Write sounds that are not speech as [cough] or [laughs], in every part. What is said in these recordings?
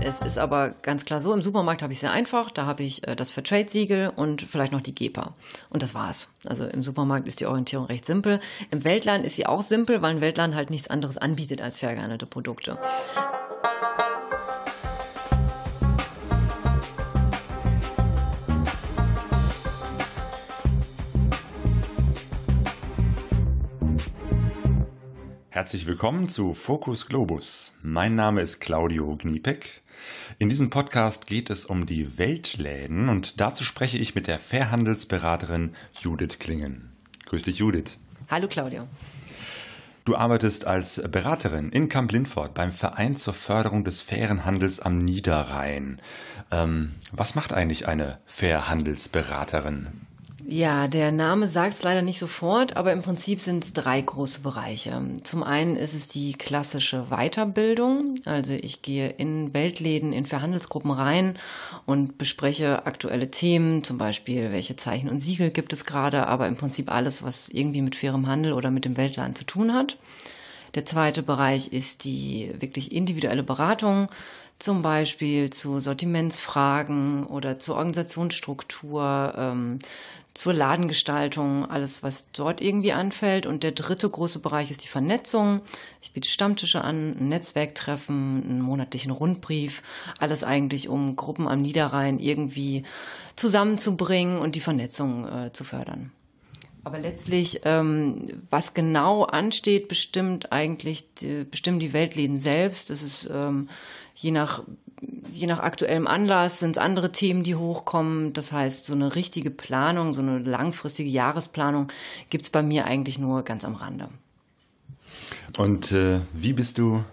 Es ist aber ganz klar so, im Supermarkt habe ich sehr einfach. Da habe ich äh, das Fairtrade-Siegel und vielleicht noch die GEPA. Und das war's. Also im Supermarkt ist die Orientierung recht simpel. Im Weltladen ist sie auch simpel, weil ein Weltladen halt nichts anderes anbietet als fair gehandelte Produkte. Herzlich willkommen zu Focus Globus. Mein Name ist Claudio Gniepek. In diesem Podcast geht es um die Weltläden und dazu spreche ich mit der Fairhandelsberaterin Judith Klingen. Grüß dich, Judith. Hallo, Claudio. Du arbeitest als Beraterin in Kamp-Lindfort beim Verein zur Förderung des fairen Handels am Niederrhein. Ähm, was macht eigentlich eine Fairhandelsberaterin? Ja, der Name sagt es leider nicht sofort, aber im Prinzip sind es drei große Bereiche. Zum einen ist es die klassische Weiterbildung. Also ich gehe in Weltläden, in Verhandelsgruppen rein und bespreche aktuelle Themen, zum Beispiel welche Zeichen und Siegel gibt es gerade, aber im Prinzip alles, was irgendwie mit fairem Handel oder mit dem Weltladen zu tun hat. Der zweite Bereich ist die wirklich individuelle Beratung zum Beispiel zu Sortimentsfragen oder zur Organisationsstruktur, ähm, zur Ladengestaltung, alles, was dort irgendwie anfällt. Und der dritte große Bereich ist die Vernetzung. Ich biete Stammtische an, ein Netzwerktreffen, einen monatlichen Rundbrief, alles eigentlich, um Gruppen am Niederrhein irgendwie zusammenzubringen und die Vernetzung äh, zu fördern. Aber letztlich, ähm, was genau ansteht, bestimmt eigentlich, die, bestimmen die Weltläden selbst. Das ist ähm, je nach je nach aktuellem Anlass sind es andere Themen, die hochkommen. Das heißt, so eine richtige Planung, so eine langfristige Jahresplanung gibt es bei mir eigentlich nur ganz am Rande. Und äh, wie bist du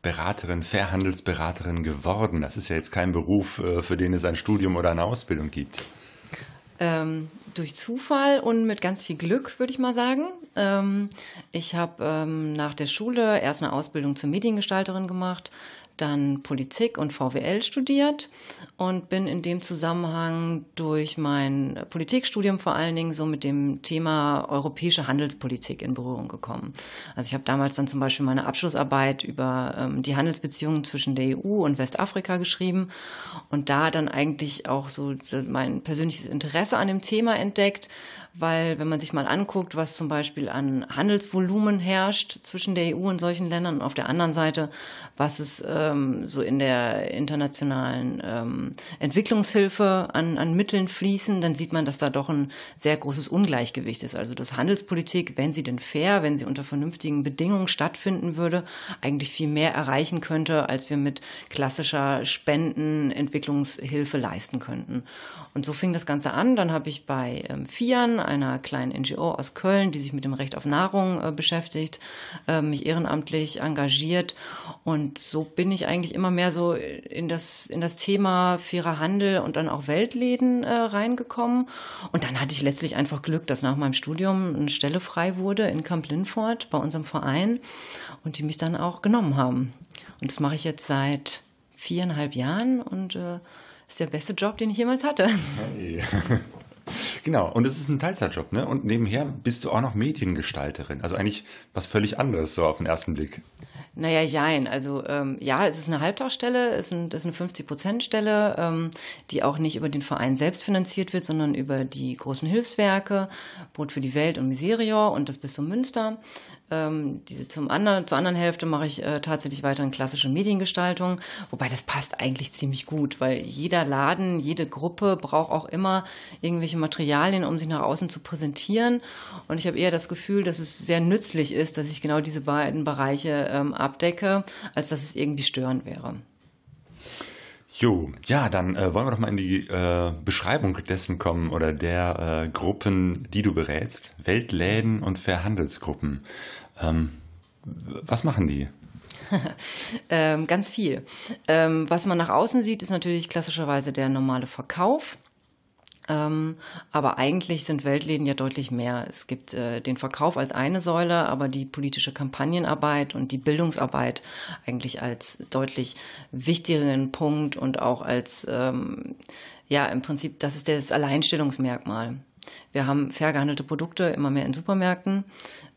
Beraterin, Fairhandelsberaterin geworden? Das ist ja jetzt kein Beruf, äh, für den es ein Studium oder eine Ausbildung gibt. Ähm, durch Zufall und mit ganz viel Glück, würde ich mal sagen. Ähm, ich habe ähm, nach der Schule erst eine Ausbildung zur Mediengestalterin gemacht, dann Politik und VWL studiert und bin in dem Zusammenhang durch mein Politikstudium vor allen Dingen so mit dem Thema europäische Handelspolitik in Berührung gekommen. Also ich habe damals dann zum Beispiel meine Abschlussarbeit über ähm, die Handelsbeziehungen zwischen der EU und Westafrika geschrieben und da dann eigentlich auch so mein persönliches Interesse an dem Thema entdeckt, weil wenn man sich mal anguckt, was zum Beispiel an Handelsvolumen herrscht zwischen der EU und solchen Ländern und auf der anderen Seite, was es ähm, so in der internationalen ähm, Entwicklungshilfe an, an Mitteln fließen, dann sieht man, dass da doch ein sehr großes Ungleichgewicht ist. Also dass Handelspolitik, wenn sie denn fair, wenn sie unter vernünftigen Bedingungen stattfinden würde, eigentlich viel mehr erreichen könnte, als wir mit klassischer Spenden Entwicklungshilfe leisten könnten. Und so fing das Ganze an. Dann habe ich bei ähm, FIAN, einer kleinen NGO aus Köln, die sich mit dem Recht auf Nahrung äh, beschäftigt, äh, mich ehrenamtlich engagiert. Und so bin ich eigentlich immer mehr so in das, in das Thema fairer Handel und dann auch Weltläden äh, reingekommen. Und dann hatte ich letztlich einfach Glück, dass nach meinem Studium eine Stelle frei wurde in Camp Linford bei unserem Verein und die mich dann auch genommen haben. Und das mache ich jetzt seit viereinhalb Jahren und äh, ist der beste Job, den ich jemals hatte. Hey. [laughs] Genau, und es ist ein Teilzeitjob, ne? Und nebenher bist du auch noch Mediengestalterin. Also eigentlich was völlig anderes, so auf den ersten Blick. Naja, jein. Also ähm, ja, es ist eine Halbtagsstelle, es ist, eine 50-Prozent-Stelle, ähm, die auch nicht über den Verein selbst finanziert wird, sondern über die großen Hilfswerke, Brot für die Welt und Miserior und das Bistum Münster. Ähm, diese zum anderen, zur anderen Hälfte mache ich äh, tatsächlich weiterhin klassische Mediengestaltung, wobei das passt eigentlich ziemlich gut, weil jeder Laden, jede Gruppe braucht auch immer irgendwelche Materialien, um sich nach außen zu präsentieren. Und ich habe eher das Gefühl, dass es sehr nützlich ist, dass ich genau diese beiden Bereiche ähm, abdecke, als dass es irgendwie störend wäre. Jo, ja, dann äh, wollen wir doch mal in die äh, Beschreibung dessen kommen oder der äh, Gruppen, die du berätst. Weltläden und Verhandelsgruppen. Ähm, was machen die? [laughs] ähm, ganz viel. Ähm, was man nach außen sieht, ist natürlich klassischerweise der normale Verkauf. Ähm, aber eigentlich sind Weltläden ja deutlich mehr. Es gibt äh, den Verkauf als eine Säule, aber die politische Kampagnenarbeit und die Bildungsarbeit eigentlich als deutlich wichtigeren Punkt und auch als, ähm, ja, im Prinzip, das ist das Alleinstellungsmerkmal. Wir haben fair gehandelte Produkte immer mehr in Supermärkten.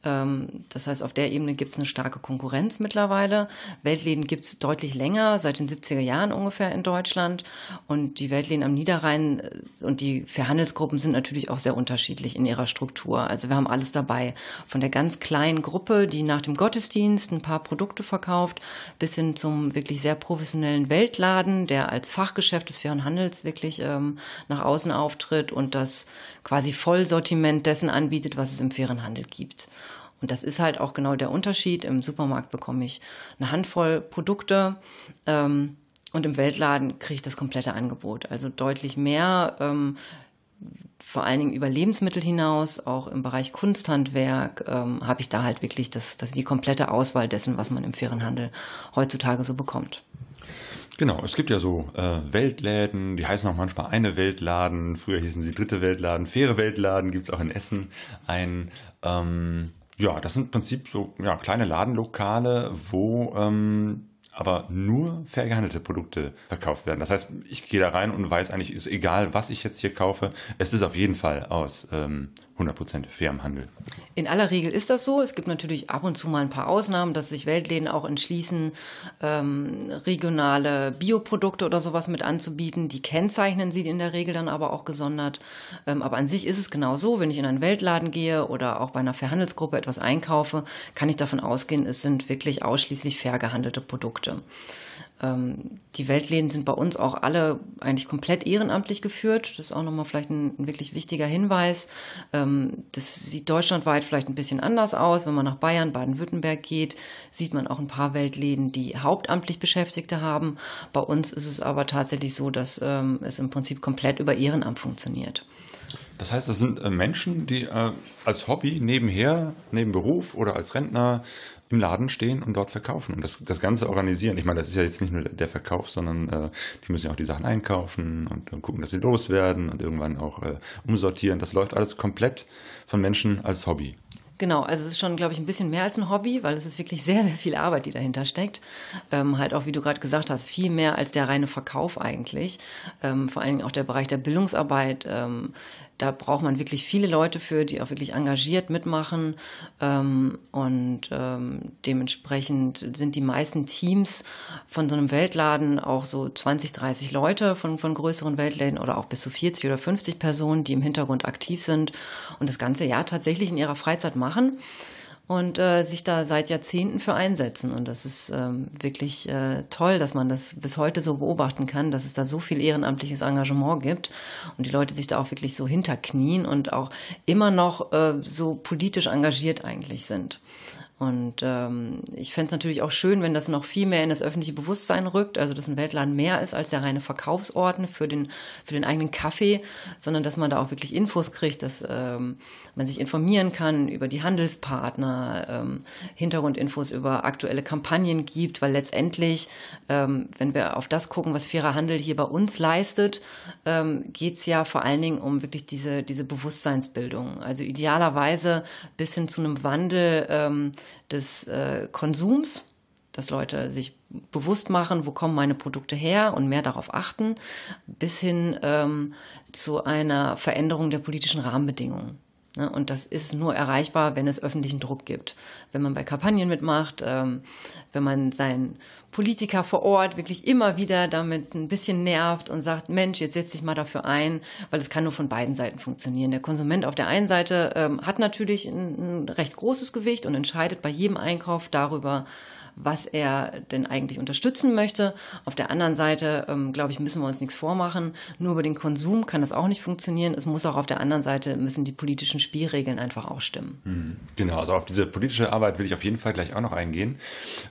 Ähm, das heißt, auf der Ebene gibt es eine starke Konkurrenz mittlerweile. Weltläden gibt es deutlich länger, seit den 70er Jahren ungefähr in Deutschland. Und die Weltläden am Niederrhein äh, und die Fairhandelsgruppen sind natürlich auch sehr unterschiedlich in ihrer Struktur. Also wir haben alles dabei. Von der ganz kleinen Gruppe, die nach dem Gottesdienst ein paar Produkte verkauft, bis hin zum wirklich sehr professionellen Weltladen, der als Fachgeschäft des fairen Handels wirklich ähm, nach außen auftritt und das quasi Vollsortiment dessen anbietet, was es im fairen Handel gibt. Und das ist halt auch genau der Unterschied. Im Supermarkt bekomme ich eine Handvoll Produkte ähm, und im Weltladen kriege ich das komplette Angebot. Also deutlich mehr, ähm, vor allen Dingen über Lebensmittel hinaus, auch im Bereich Kunsthandwerk, ähm, habe ich da halt wirklich das, das die komplette Auswahl dessen, was man im fairen Handel heutzutage so bekommt. Genau, es gibt ja so äh, Weltläden, die heißen auch manchmal eine Weltladen, früher hießen sie dritte Weltladen, faire Weltladen gibt es auch in Essen ein. Ähm, ja, das sind im Prinzip so ja, kleine Ladenlokale, wo ähm, aber nur fair gehandelte Produkte verkauft werden. Das heißt, ich gehe da rein und weiß eigentlich, ist egal, was ich jetzt hier kaufe, es ist auf jeden Fall aus ähm, 100% fair im Handel. In aller Regel ist das so. Es gibt natürlich ab und zu mal ein paar Ausnahmen, dass sich Weltläden auch entschließen, ähm, regionale Bioprodukte oder sowas mit anzubieten. Die kennzeichnen sie in der Regel dann aber auch gesondert. Ähm, aber an sich ist es genau so, wenn ich in einen Weltladen gehe oder auch bei einer Verhandelsgruppe etwas einkaufe, kann ich davon ausgehen, es sind wirklich ausschließlich fair gehandelte Produkte. Ähm, die Weltläden sind bei uns auch alle eigentlich komplett ehrenamtlich geführt. Das ist auch nochmal vielleicht ein, ein wirklich wichtiger Hinweis. Ähm, das sieht deutschlandweit vielleicht ein bisschen anders aus. Wenn man nach Bayern, Baden-Württemberg geht, sieht man auch ein paar Weltläden, die hauptamtlich Beschäftigte haben. Bei uns ist es aber tatsächlich so, dass ähm, es im Prinzip komplett über Ehrenamt funktioniert. Das heißt, das sind äh, Menschen, die äh, als Hobby nebenher, neben Beruf oder als Rentner im Laden stehen und dort verkaufen und das, das Ganze organisieren. Ich meine, das ist ja jetzt nicht nur der Verkauf, sondern äh, die müssen ja auch die Sachen einkaufen und, und gucken, dass sie loswerden und irgendwann auch äh, umsortieren. Das läuft alles komplett von Menschen als Hobby. Genau, also es ist schon, glaube ich, ein bisschen mehr als ein Hobby, weil es ist wirklich sehr, sehr viel Arbeit, die dahinter steckt. Ähm, halt auch, wie du gerade gesagt hast, viel mehr als der reine Verkauf eigentlich. Ähm, vor allen Dingen auch der Bereich der Bildungsarbeit. Ähm, da braucht man wirklich viele Leute für, die auch wirklich engagiert mitmachen. Ähm, und ähm, dementsprechend sind die meisten Teams von so einem Weltladen auch so 20, 30 Leute von, von größeren Weltläden oder auch bis zu 40 oder 50 Personen, die im Hintergrund aktiv sind und das ganze Jahr tatsächlich in ihrer Freizeit machen und äh, sich da seit Jahrzehnten für einsetzen. Und das ist ähm, wirklich äh, toll, dass man das bis heute so beobachten kann, dass es da so viel ehrenamtliches Engagement gibt und die Leute sich da auch wirklich so hinterknien und auch immer noch äh, so politisch engagiert eigentlich sind. Und ähm, ich fände es natürlich auch schön, wenn das noch viel mehr in das öffentliche Bewusstsein rückt, also dass ein Weltladen mehr ist als der reine Verkaufsort für den, für den eigenen Kaffee, sondern dass man da auch wirklich Infos kriegt, dass ähm, man sich informieren kann über die Handelspartner, ähm, Hintergrundinfos über aktuelle Kampagnen gibt, weil letztendlich, ähm, wenn wir auf das gucken, was fairer Handel hier bei uns leistet, ähm, geht ja vor allen Dingen um wirklich diese, diese Bewusstseinsbildung. Also idealerweise bis hin zu einem Wandel, ähm, des äh, Konsums, dass Leute sich bewusst machen, wo kommen meine Produkte her und mehr darauf achten, bis hin ähm, zu einer Veränderung der politischen Rahmenbedingungen. Ne? Und das ist nur erreichbar, wenn es öffentlichen Druck gibt. Wenn man bei Kampagnen mitmacht, ähm, wenn man seinen Politiker vor Ort wirklich immer wieder damit ein bisschen nervt und sagt, Mensch, jetzt setz dich mal dafür ein, weil es kann nur von beiden Seiten funktionieren. Der Konsument auf der einen Seite ähm, hat natürlich ein, ein recht großes Gewicht und entscheidet bei jedem Einkauf darüber, was er denn eigentlich unterstützen möchte. Auf der anderen Seite, ähm, glaube ich, müssen wir uns nichts vormachen. Nur über den Konsum kann das auch nicht funktionieren. Es muss auch auf der anderen Seite, müssen die politischen Spielregeln einfach auch stimmen. Mhm. Genau, also auf diese politische Arbeit will ich auf jeden Fall gleich auch noch eingehen.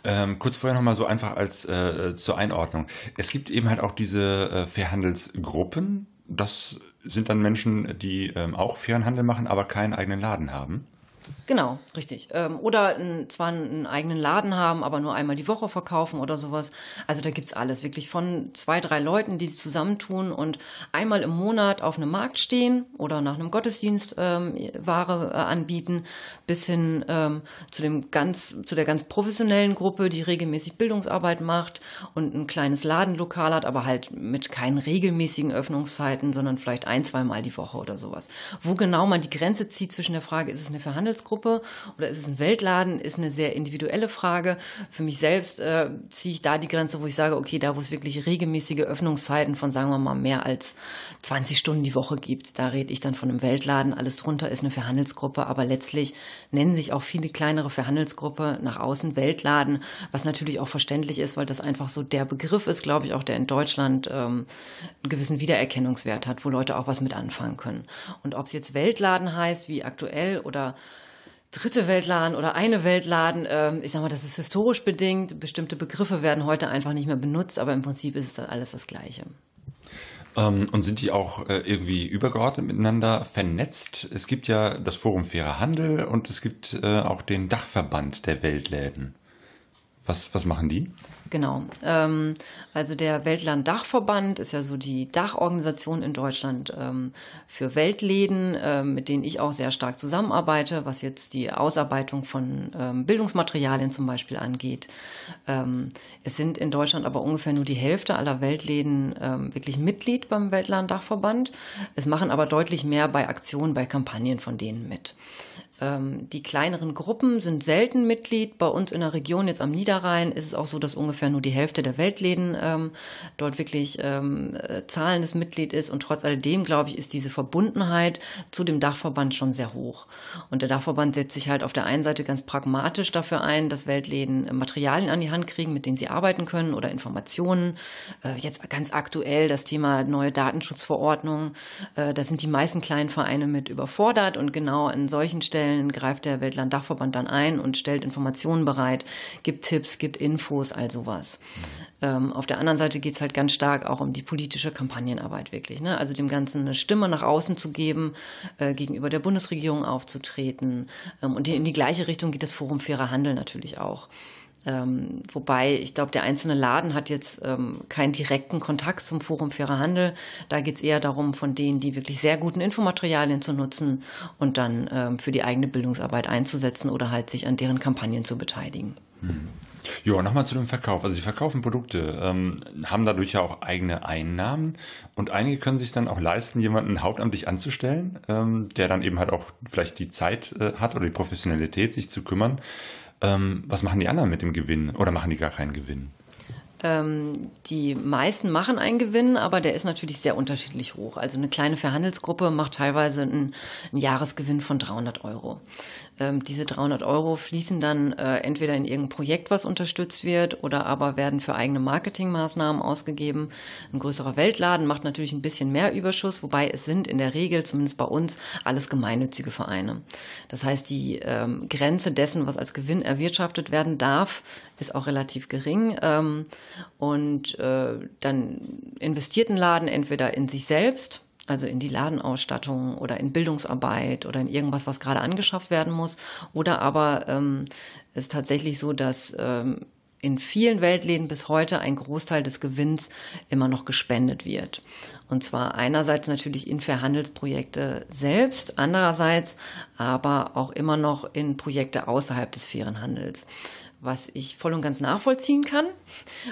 Ähm, kurz vorher nochmal so einfach als äh, zur Einordnung. Es gibt eben halt auch diese äh, Fairhandelsgruppen. Das sind dann Menschen, die ähm, auch fairen Handel machen, aber keinen eigenen Laden haben. Genau, richtig. Ähm, oder zwar einen eigenen Laden haben, aber nur einmal die Woche verkaufen oder sowas. Also da gibt's alles. Wirklich von zwei, drei Leuten, die sich zusammentun und einmal im Monat auf einem Markt stehen oder nach einem Gottesdienst ähm, Ware äh, anbieten, bis hin ähm, zu dem ganz, zu der ganz professionellen Gruppe, die regelmäßig Bildungsarbeit macht und ein kleines Ladenlokal hat, aber halt mit keinen regelmäßigen Öffnungszeiten, sondern vielleicht ein, zweimal die Woche oder sowas. Wo genau man die Grenze zieht zwischen der Frage, ist es eine Verhandelsgruppe oder ist es ein Weltladen, ist eine sehr individuelle Frage. Für mich selbst äh, ziehe ich da die Grenze, wo ich sage, okay, da wo es wirklich regelmäßige Öffnungszeiten von, sagen wir mal, mehr als 20 Stunden die Woche gibt, da rede ich dann von einem Weltladen. Alles drunter ist eine Verhandelsgruppe, aber letztlich nennen sich auch viele kleinere Verhandelsgruppe nach außen Weltladen, was natürlich auch verständlich ist, weil das einfach so der Begriff ist, glaube ich, auch der in Deutschland ähm, einen gewissen Wiedererkennungswert hat, wo Leute auch was mit anfangen können. Und ob es jetzt Weltladen heißt, wie aktuell oder dritte Weltladen oder eine Weltladen, ähm, ich sag mal, das ist historisch bedingt. Bestimmte Begriffe werden heute einfach nicht mehr benutzt, aber im Prinzip ist es alles das Gleiche. Ähm, und sind die auch äh, irgendwie übergeordnet miteinander vernetzt? Es gibt ja das Forum Fairer Handel und es gibt äh, auch den Dachverband der Weltläden. Was, was machen die? Genau. Ähm, also der Weltland-Dachverband ist ja so die Dachorganisation in Deutschland ähm, für Weltläden, ähm, mit denen ich auch sehr stark zusammenarbeite, was jetzt die Ausarbeitung von ähm, Bildungsmaterialien zum Beispiel angeht. Ähm, es sind in Deutschland aber ungefähr nur die Hälfte aller Weltläden ähm, wirklich Mitglied beim Weltland-Dachverband. Es machen aber deutlich mehr bei Aktionen, bei Kampagnen von denen mit. Ähm, die kleineren Gruppen sind selten Mitglied. Bei uns in der Region, jetzt am Niederrhein, ist es auch so, dass ungefähr nur die Hälfte der Weltläden ähm, dort wirklich ähm, äh, zahlendes Mitglied ist. Und trotz alledem, glaube ich, ist diese Verbundenheit zu dem Dachverband schon sehr hoch. Und der Dachverband setzt sich halt auf der einen Seite ganz pragmatisch dafür ein, dass Weltläden Materialien an die Hand kriegen, mit denen sie arbeiten können oder Informationen. Äh, jetzt ganz aktuell das Thema neue Datenschutzverordnung. Äh, da sind die meisten kleinen Vereine mit überfordert und genau an solchen Stellen Stellen greift der Weltland-Dachverband dann ein und stellt Informationen bereit, gibt Tipps, gibt Infos, all sowas. Ähm, auf der anderen Seite geht es halt ganz stark auch um die politische Kampagnenarbeit wirklich. Ne? Also dem Ganzen eine Stimme nach außen zu geben, äh, gegenüber der Bundesregierung aufzutreten. Ähm, und in die gleiche Richtung geht das Forum Fairer Handel natürlich auch. Ähm, wobei ich glaube, der einzelne Laden hat jetzt ähm, keinen direkten Kontakt zum Forum Fairer Handel. Da geht es eher darum, von denen die wirklich sehr guten Infomaterialien zu nutzen und dann ähm, für die eigene Bildungsarbeit einzusetzen oder halt sich an deren Kampagnen zu beteiligen. Hm. Ja, nochmal zu dem Verkauf. Also sie verkaufen Produkte, ähm, haben dadurch ja auch eigene Einnahmen und einige können sich dann auch leisten, jemanden hauptamtlich anzustellen, ähm, der dann eben halt auch vielleicht die Zeit äh, hat oder die Professionalität, sich zu kümmern. Ähm, was machen die anderen mit dem Gewinn oder machen die gar keinen Gewinn? Ähm, die meisten machen einen Gewinn, aber der ist natürlich sehr unterschiedlich hoch. Also eine kleine Verhandelsgruppe macht teilweise einen, einen Jahresgewinn von 300 Euro. Ähm, diese 300 Euro fließen dann äh, entweder in irgendein Projekt, was unterstützt wird, oder aber werden für eigene Marketingmaßnahmen ausgegeben. Ein größerer Weltladen macht natürlich ein bisschen mehr Überschuss, wobei es sind in der Regel, zumindest bei uns, alles gemeinnützige Vereine. Das heißt, die ähm, Grenze dessen, was als Gewinn erwirtschaftet werden darf, ist auch relativ gering. Ähm, und äh, dann investiert ein Laden entweder in sich selbst, also in die Ladenausstattung oder in Bildungsarbeit oder in irgendwas, was gerade angeschafft werden muss. Oder aber ähm, ist tatsächlich so, dass ähm, in vielen Weltläden bis heute ein Großteil des Gewinns immer noch gespendet wird. Und zwar einerseits natürlich in Verhandelsprojekte selbst, andererseits aber auch immer noch in Projekte außerhalb des fairen Handels was ich voll und ganz nachvollziehen kann,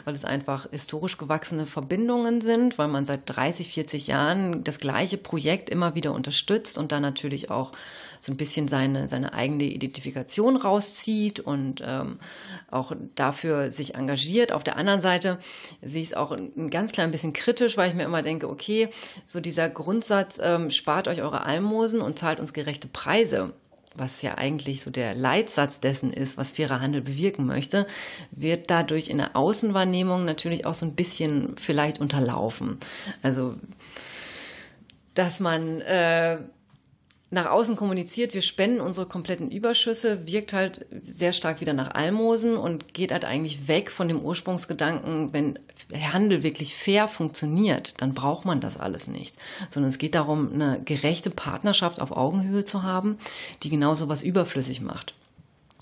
weil es einfach historisch gewachsene Verbindungen sind, weil man seit 30, 40 Jahren das gleiche Projekt immer wieder unterstützt und dann natürlich auch so ein bisschen seine, seine eigene Identifikation rauszieht und ähm, auch dafür sich engagiert. Auf der anderen Seite sehe ich es auch ein ganz klein bisschen kritisch, weil ich mir immer denke, okay, so dieser Grundsatz, ähm, spart euch eure Almosen und zahlt uns gerechte Preise was ja eigentlich so der Leitsatz dessen ist, was fairer Handel bewirken möchte, wird dadurch in der Außenwahrnehmung natürlich auch so ein bisschen vielleicht unterlaufen. Also, dass man äh, nach außen kommuniziert, wir spenden unsere kompletten Überschüsse, wirkt halt sehr stark wieder nach Almosen und geht halt eigentlich weg von dem Ursprungsgedanken, wenn Handel wirklich fair funktioniert, dann braucht man das alles nicht. Sondern es geht darum, eine gerechte Partnerschaft auf Augenhöhe zu haben, die genau so was überflüssig macht.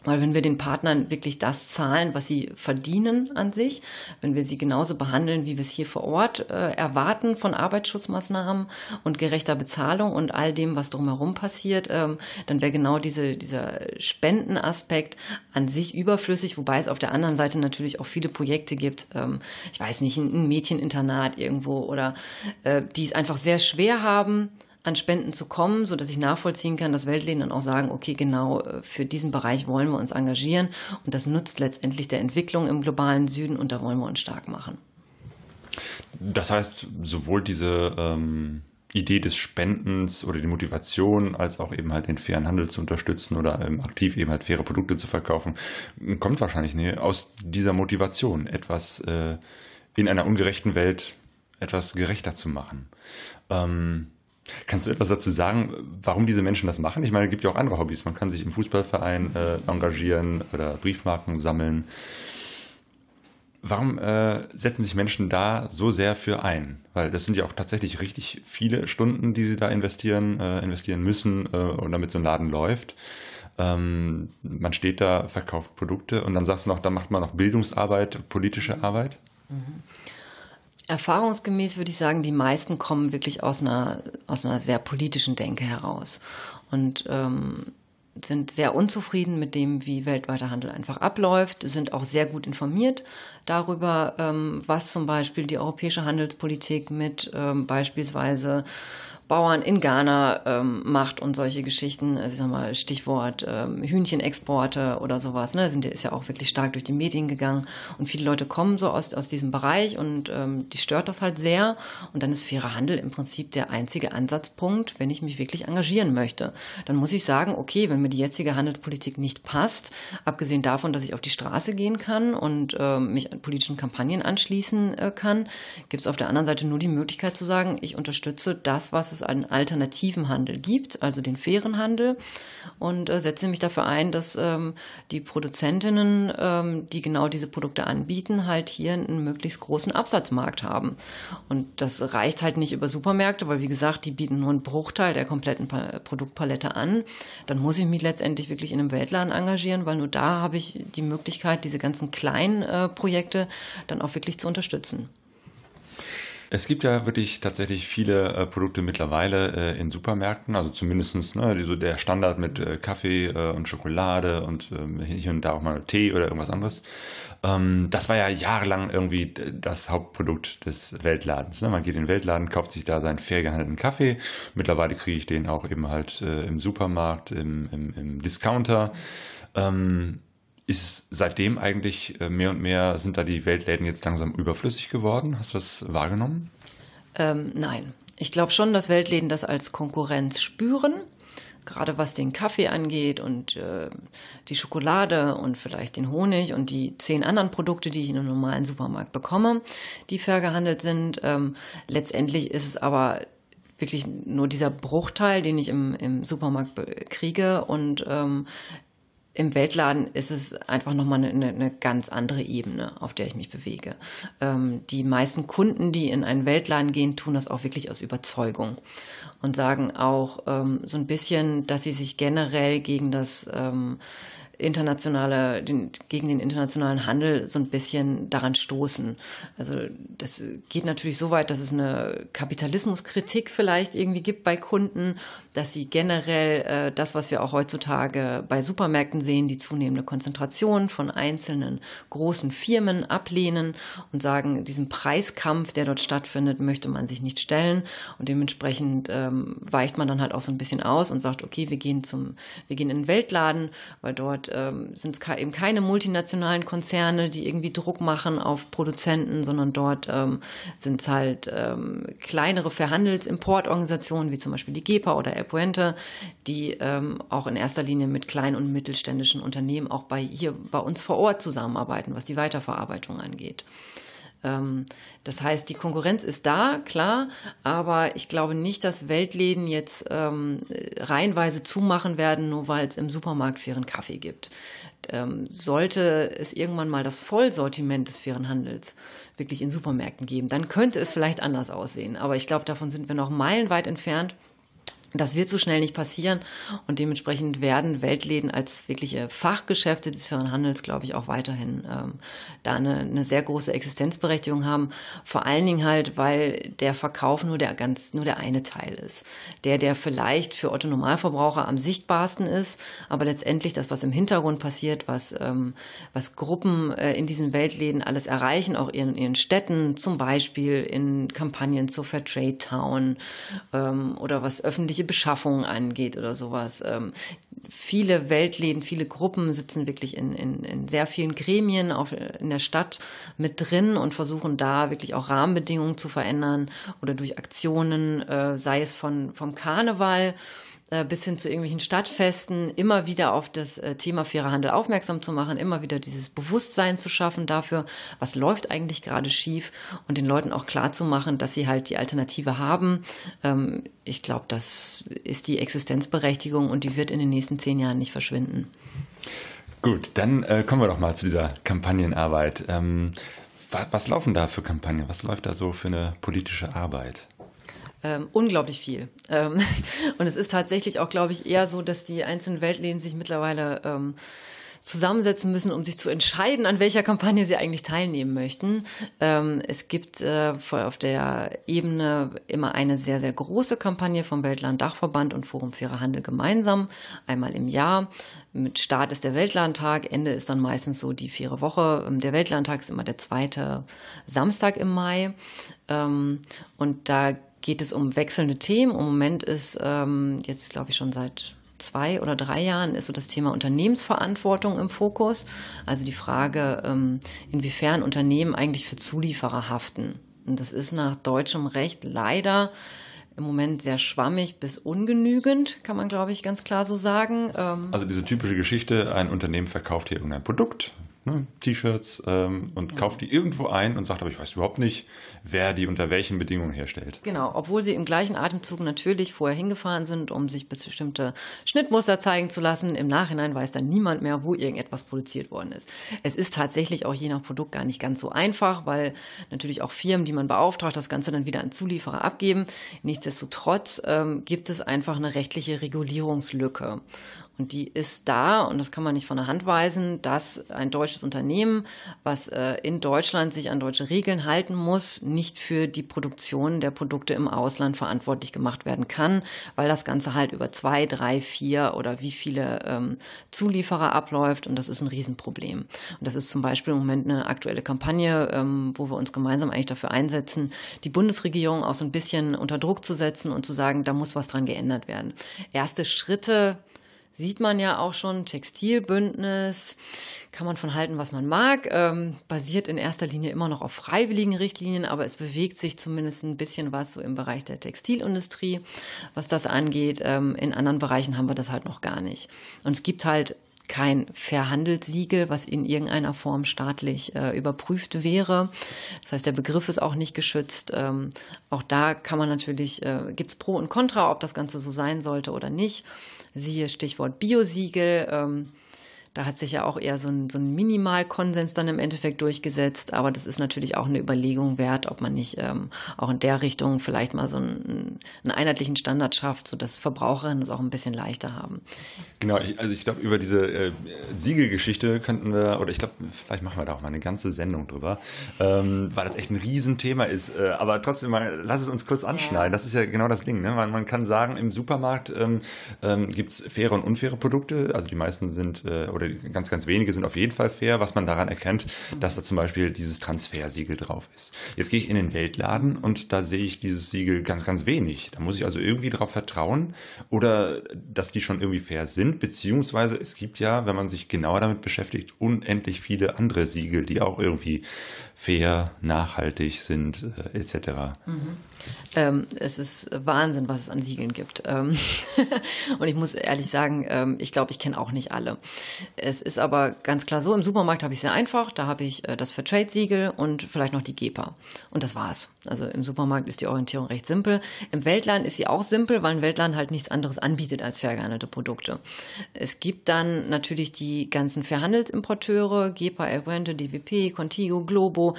Weil wenn wir den Partnern wirklich das zahlen, was sie verdienen an sich, wenn wir sie genauso behandeln, wie wir es hier vor Ort äh, erwarten von Arbeitsschutzmaßnahmen und gerechter Bezahlung und all dem, was drumherum passiert, ähm, dann wäre genau diese, dieser Spendenaspekt an sich überflüssig, wobei es auf der anderen Seite natürlich auch viele Projekte gibt, ähm, ich weiß nicht, ein Mädcheninternat irgendwo oder äh, die es einfach sehr schwer haben, an Spenden zu kommen, so dass ich nachvollziehen kann, dass Weltläden dann auch sagen, okay, genau äh, für diesen Bereich wollen wir uns engagieren und das nutzt letztendlich der Entwicklung im globalen Süden und da wollen wir uns stark machen. Das heißt, sowohl diese ähm, Idee des Spendens oder die Motivation, als auch eben halt den fairen Handel zu unterstützen oder ähm, aktiv eben halt faire Produkte zu verkaufen, kommt wahrscheinlich nee, aus dieser Motivation, etwas äh, in einer ungerechten Welt etwas gerechter zu machen. Ähm, Kannst du etwas dazu sagen, warum diese Menschen das machen? Ich meine, es gibt ja auch andere Hobbys. Man kann sich im Fußballverein äh, engagieren oder Briefmarken sammeln. Warum äh, setzen sich Menschen da so sehr für ein? Weil das sind ja auch tatsächlich richtig viele Stunden, die sie da investieren, äh, investieren müssen, äh, damit so ein Laden läuft. Ähm, man steht da, verkauft Produkte und dann sagst du noch, da macht man noch Bildungsarbeit, politische Arbeit. Mhm. Erfahrungsgemäß würde ich sagen, die meisten kommen wirklich aus einer, aus einer sehr politischen Denke heraus und ähm, sind sehr unzufrieden mit dem, wie weltweiter Handel einfach abläuft, sind auch sehr gut informiert darüber, ähm, was zum Beispiel die europäische Handelspolitik mit ähm, beispielsweise Bauern in Ghana ähm, macht und solche Geschichten, also ich sag mal Stichwort ähm, Hühnchenexporte oder sowas, ne, sind ist ja auch wirklich stark durch die Medien gegangen. Und viele Leute kommen so aus aus diesem Bereich und ähm, die stört das halt sehr. Und dann ist fairer Handel im Prinzip der einzige Ansatzpunkt, wenn ich mich wirklich engagieren möchte. Dann muss ich sagen, okay, wenn mir die jetzige Handelspolitik nicht passt, abgesehen davon, dass ich auf die Straße gehen kann und äh, mich an politischen Kampagnen anschließen äh, kann, gibt es auf der anderen Seite nur die Möglichkeit zu sagen, ich unterstütze das, was es einen alternativen Handel gibt, also den fairen Handel, und äh, setze mich dafür ein, dass ähm, die Produzentinnen, ähm, die genau diese Produkte anbieten, halt hier einen möglichst großen Absatzmarkt haben. Und das reicht halt nicht über Supermärkte, weil wie gesagt, die bieten nur einen Bruchteil der kompletten pa Produktpalette an. Dann muss ich mich letztendlich wirklich in einem Weltladen engagieren, weil nur da habe ich die Möglichkeit, diese ganzen kleinen äh, Projekte dann auch wirklich zu unterstützen. Es gibt ja wirklich tatsächlich viele äh, Produkte mittlerweile äh, in Supermärkten, also zumindestens ne, so der Standard mit äh, Kaffee äh, und Schokolade und ähm, hier und da auch mal Tee oder irgendwas anderes. Ähm, das war ja jahrelang irgendwie das Hauptprodukt des Weltladens. Ne? Man geht in den Weltladen, kauft sich da seinen fair gehandelten Kaffee. Mittlerweile kriege ich den auch eben halt äh, im Supermarkt, im, im, im Discounter. Ähm, ist seitdem eigentlich äh, mehr und mehr, sind da die Weltläden jetzt langsam überflüssig geworden? Hast du das wahrgenommen? Ähm, nein. Ich glaube schon, dass Weltläden das als Konkurrenz spüren, gerade was den Kaffee angeht und äh, die Schokolade und vielleicht den Honig und die zehn anderen Produkte, die ich in einem normalen Supermarkt bekomme, die fair gehandelt sind. Ähm, letztendlich ist es aber wirklich nur dieser Bruchteil, den ich im, im Supermarkt kriege und ähm, im Weltladen ist es einfach nochmal eine, eine ganz andere Ebene, auf der ich mich bewege. Ähm, die meisten Kunden, die in einen Weltladen gehen, tun das auch wirklich aus Überzeugung und sagen auch ähm, so ein bisschen, dass sie sich generell gegen das ähm, internationale, den, gegen den internationalen Handel so ein bisschen daran stoßen. Also das geht natürlich so weit, dass es eine Kapitalismuskritik vielleicht irgendwie gibt bei Kunden, dass sie generell äh, das, was wir auch heutzutage bei Supermärkten sehen, die zunehmende Konzentration von einzelnen großen Firmen ablehnen und sagen, diesem Preiskampf, der dort stattfindet, möchte man sich nicht stellen und dementsprechend ähm, weicht man dann halt auch so ein bisschen aus und sagt, okay, wir gehen zum, wir gehen in den Weltladen, weil dort ähm, sind es eben keine multinationalen Konzerne, die irgendwie Druck machen auf Produzenten, sondern dort ähm, sind es halt ähm, kleinere Verhandelsimportorganisationen, wie zum Beispiel die GEPA oder El Puente, die ähm, auch in erster Linie mit kleinen und mittelständischen Unternehmen auch bei hier bei uns vor Ort zusammenarbeiten, was die Weiterverarbeitung angeht. Ähm, das heißt, die Konkurrenz ist da, klar, aber ich glaube nicht, dass Weltläden jetzt ähm, reihenweise zumachen werden, nur weil es im Supermarkt fairen Kaffee gibt. Ähm, sollte es irgendwann mal das Vollsortiment des fairen Handels wirklich in Supermärkten geben, dann könnte es vielleicht anders aussehen. Aber ich glaube, davon sind wir noch meilenweit entfernt. Das wird so schnell nicht passieren und dementsprechend werden Weltläden als wirkliche Fachgeschäfte des fairen Handels, glaube ich, auch weiterhin ähm, da eine, eine sehr große Existenzberechtigung haben. Vor allen Dingen halt, weil der Verkauf nur der ganz nur der eine Teil ist, der der vielleicht für Otto Normalverbraucher am sichtbarsten ist, aber letztendlich das, was im Hintergrund passiert, was ähm, was Gruppen äh, in diesen Weltläden alles erreichen, auch in ihren Städten, zum Beispiel in Kampagnen zur Fairtrade Town ähm, oder was öffentliche öffentliche Beschaffung angeht oder sowas. Ähm, viele Weltläden, viele Gruppen sitzen wirklich in, in, in sehr vielen Gremien auf, in der Stadt mit drin und versuchen da wirklich auch Rahmenbedingungen zu verändern oder durch Aktionen, äh, sei es von, vom Karneval bis hin zu irgendwelchen Stadtfesten immer wieder auf das äh, Thema fairer Handel aufmerksam zu machen, immer wieder dieses Bewusstsein zu schaffen dafür, was läuft eigentlich gerade schief und den Leuten auch klar zu machen, dass sie halt die Alternative haben. Ähm, ich glaube, das ist die Existenzberechtigung und die wird in den nächsten zehn Jahren nicht verschwinden. Gut, dann äh, kommen wir doch mal zu dieser Kampagnenarbeit. Ähm, was laufen da für Kampagnen? Was läuft da so für eine politische Arbeit? Ähm, unglaublich viel. Ähm, [laughs] und es ist tatsächlich auch, glaube ich, eher so, dass die einzelnen Weltläden sich mittlerweile ähm, zusammensetzen müssen, um sich zu entscheiden, an welcher Kampagne sie eigentlich teilnehmen möchten. Ähm, es gibt äh, auf der Ebene immer eine sehr, sehr große Kampagne vom Weltland-Dachverband und Forum Fairer Handel gemeinsam, einmal im Jahr. Mit Start ist der Weltlandtag, Ende ist dann meistens so die faire Woche. Ähm, der Weltlandtag ist immer der zweite Samstag im Mai. Ähm, und da geht es um wechselnde Themen. Im Moment ist ähm, jetzt, glaube ich, schon seit zwei oder drei Jahren ist so das Thema Unternehmensverantwortung im Fokus. Also die Frage, ähm, inwiefern Unternehmen eigentlich für Zulieferer haften. Und das ist nach deutschem Recht leider im Moment sehr schwammig bis ungenügend, kann man, glaube ich, ganz klar so sagen. Ähm also diese typische Geschichte, ein Unternehmen verkauft hier irgendein Produkt, ne, T-Shirts ähm, und ja. kauft die irgendwo ein und sagt, aber ich weiß überhaupt nicht, wer die unter welchen Bedingungen herstellt. Genau, obwohl sie im gleichen Atemzug natürlich vorher hingefahren sind, um sich bestimmte Schnittmuster zeigen zu lassen. Im Nachhinein weiß dann niemand mehr, wo irgendetwas produziert worden ist. Es ist tatsächlich auch je nach Produkt gar nicht ganz so einfach, weil natürlich auch Firmen, die man beauftragt, das Ganze dann wieder an Zulieferer abgeben. Nichtsdestotrotz ähm, gibt es einfach eine rechtliche Regulierungslücke. Und die ist da, und das kann man nicht von der Hand weisen, dass ein deutsches Unternehmen, was äh, in Deutschland sich an deutsche Regeln halten muss, nicht für die Produktion der Produkte im Ausland verantwortlich gemacht werden kann, weil das Ganze halt über zwei, drei, vier oder wie viele ähm, Zulieferer abläuft. Und das ist ein Riesenproblem. Und das ist zum Beispiel im Moment eine aktuelle Kampagne, ähm, wo wir uns gemeinsam eigentlich dafür einsetzen, die Bundesregierung auch so ein bisschen unter Druck zu setzen und zu sagen, da muss was dran geändert werden. Erste Schritte sieht man ja auch schon, Textilbündnis, kann man von halten, was man mag, ähm, basiert in erster Linie immer noch auf freiwilligen Richtlinien, aber es bewegt sich zumindest ein bisschen was so im Bereich der Textilindustrie, was das angeht. Ähm, in anderen Bereichen haben wir das halt noch gar nicht. Und es gibt halt kein Verhandelssiegel, was in irgendeiner Form staatlich äh, überprüft wäre. Das heißt, der Begriff ist auch nicht geschützt. Ähm, auch da kann man natürlich, äh, gibt es Pro und Contra, ob das Ganze so sein sollte oder nicht. Siehe Stichwort Biosiegel. Ähm, da hat sich ja auch eher so ein, so ein Minimalkonsens dann im Endeffekt durchgesetzt. Aber das ist natürlich auch eine Überlegung wert, ob man nicht ähm, auch in der Richtung vielleicht mal so einen, einen einheitlichen Standard schafft, sodass Verbraucherinnen es auch ein bisschen leichter haben. Genau, also ich glaube, über diese äh, Siegelgeschichte könnten wir, oder ich glaube, vielleicht machen wir da auch mal eine ganze Sendung drüber, ähm, weil das echt ein Riesenthema ist. Äh, aber trotzdem mal, lass es uns kurz anschneiden. Ja. Das ist ja genau das Ding. Ne? Man, man kann sagen, im Supermarkt ähm, ähm, gibt es faire und unfaire Produkte. Also die meisten sind, äh, oder ganz, ganz wenige sind auf jeden Fall fair, was man daran erkennt, dass da zum Beispiel dieses Transfersiegel drauf ist. Jetzt gehe ich in den Weltladen und da sehe ich dieses Siegel ganz, ganz wenig. Da muss ich also irgendwie darauf vertrauen oder dass die schon irgendwie fair sind, beziehungsweise es gibt ja, wenn man sich genauer damit beschäftigt, unendlich viele andere Siegel, die auch irgendwie fair, nachhaltig sind, äh, etc. Mhm. Ähm, es ist Wahnsinn, was es an Siegeln gibt. Ähm [laughs] und ich muss ehrlich sagen, ähm, ich glaube, ich kenne auch nicht alle. Es ist aber ganz klar so, im Supermarkt habe ich sehr einfach. Da habe ich äh, das Fairtrade-Siegel und vielleicht noch die GEPA. Und das war's. Also im Supermarkt ist die Orientierung recht simpel. Im Weltladen ist sie auch simpel, weil ein Weltladen halt nichts anderes anbietet als fair gehandelte Produkte. Es gibt dann natürlich die ganzen Verhandelsimporteure, GEPA, El Puente, DWP, Contigo, Globo.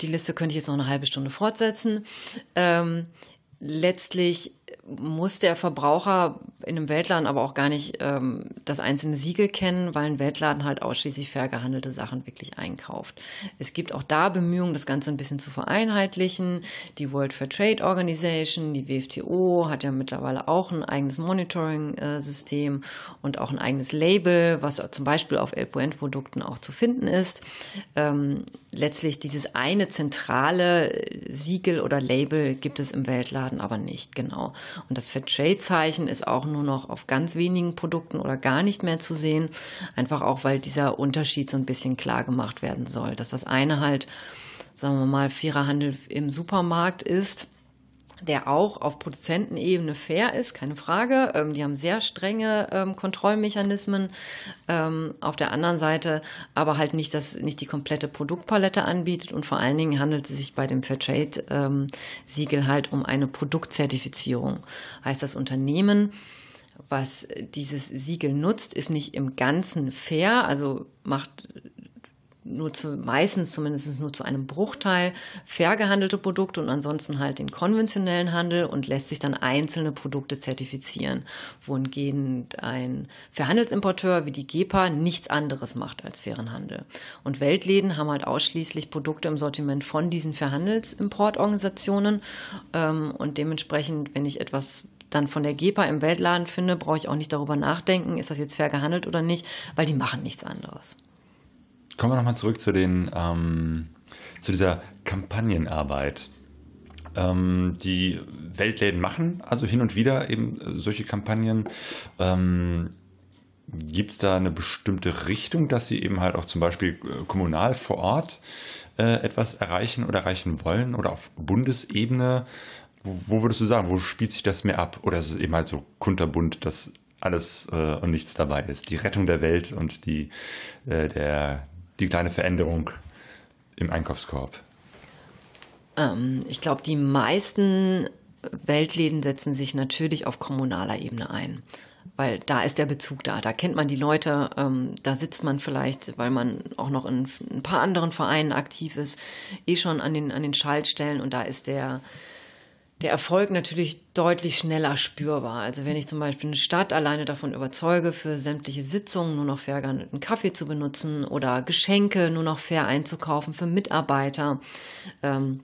Die Liste könnte ich jetzt noch eine halbe Stunde fortsetzen. Ähm, letztlich muss der Verbraucher in einem Weltladen aber auch gar nicht ähm, das einzelne Siegel kennen, weil ein Weltladen halt ausschließlich fair gehandelte Sachen wirklich einkauft. Es gibt auch da Bemühungen, das Ganze ein bisschen zu vereinheitlichen. Die World Fair Trade Organization, die WFTO, hat ja mittlerweile auch ein eigenes Monitoring-System und auch ein eigenes Label, was zum Beispiel auf El Puente-Produkten auch zu finden ist. Ähm, letztlich dieses eine zentrale Siegel oder Label gibt es im Weltladen aber nicht, genau. Und das Fairtrade-Zeichen ist auch nur noch auf ganz wenigen Produkten oder gar nicht mehr zu sehen. Einfach auch, weil dieser Unterschied so ein bisschen klar gemacht werden soll. Dass das eine halt, sagen wir mal, fairer Handel im Supermarkt ist der auch auf Produzentenebene fair ist, keine Frage. Ähm, die haben sehr strenge ähm, Kontrollmechanismen. Ähm, auf der anderen Seite aber halt nicht das, nicht die komplette Produktpalette anbietet und vor allen Dingen handelt es sich bei dem Fairtrade-Siegel ähm, halt um eine Produktzertifizierung. Heißt das Unternehmen, was dieses Siegel nutzt, ist nicht im Ganzen fair, also macht nur zu, meistens zumindest nur zu einem Bruchteil fair gehandelte Produkte und ansonsten halt den konventionellen Handel und lässt sich dann einzelne Produkte zertifizieren, wohingegen ein Verhandelsimporteur wie die GEPA nichts anderes macht als fairen Handel. Und Weltläden haben halt ausschließlich Produkte im Sortiment von diesen Verhandelsimportorganisationen ähm, und dementsprechend, wenn ich etwas dann von der GEPA im Weltladen finde, brauche ich auch nicht darüber nachdenken, ist das jetzt fair gehandelt oder nicht, weil die machen nichts anderes. Kommen wir nochmal zurück zu den, ähm, zu dieser Kampagnenarbeit. Ähm, die Weltläden machen also hin und wieder eben solche Kampagnen. Ähm, Gibt es da eine bestimmte Richtung, dass sie eben halt auch zum Beispiel äh, kommunal vor Ort äh, etwas erreichen oder erreichen wollen oder auf Bundesebene? Wo, wo, würdest du sagen, wo spielt sich das mehr ab? Oder ist es eben halt so kunterbunt, dass alles äh, und nichts dabei ist? Die Rettung der Welt und die, äh, der, die kleine Veränderung im Einkaufskorb? Ähm, ich glaube, die meisten Weltläden setzen sich natürlich auf kommunaler Ebene ein. Weil da ist der Bezug da, da kennt man die Leute, ähm, da sitzt man vielleicht, weil man auch noch in ein paar anderen Vereinen aktiv ist, eh schon an den, an den Schaltstellen und da ist der, der Erfolg natürlich deutlich schneller spürbar. Also wenn ich zum Beispiel eine Stadt alleine davon überzeuge, für sämtliche Sitzungen nur noch fair gehandelten Kaffee zu benutzen oder Geschenke nur noch fair einzukaufen für Mitarbeiter, ähm,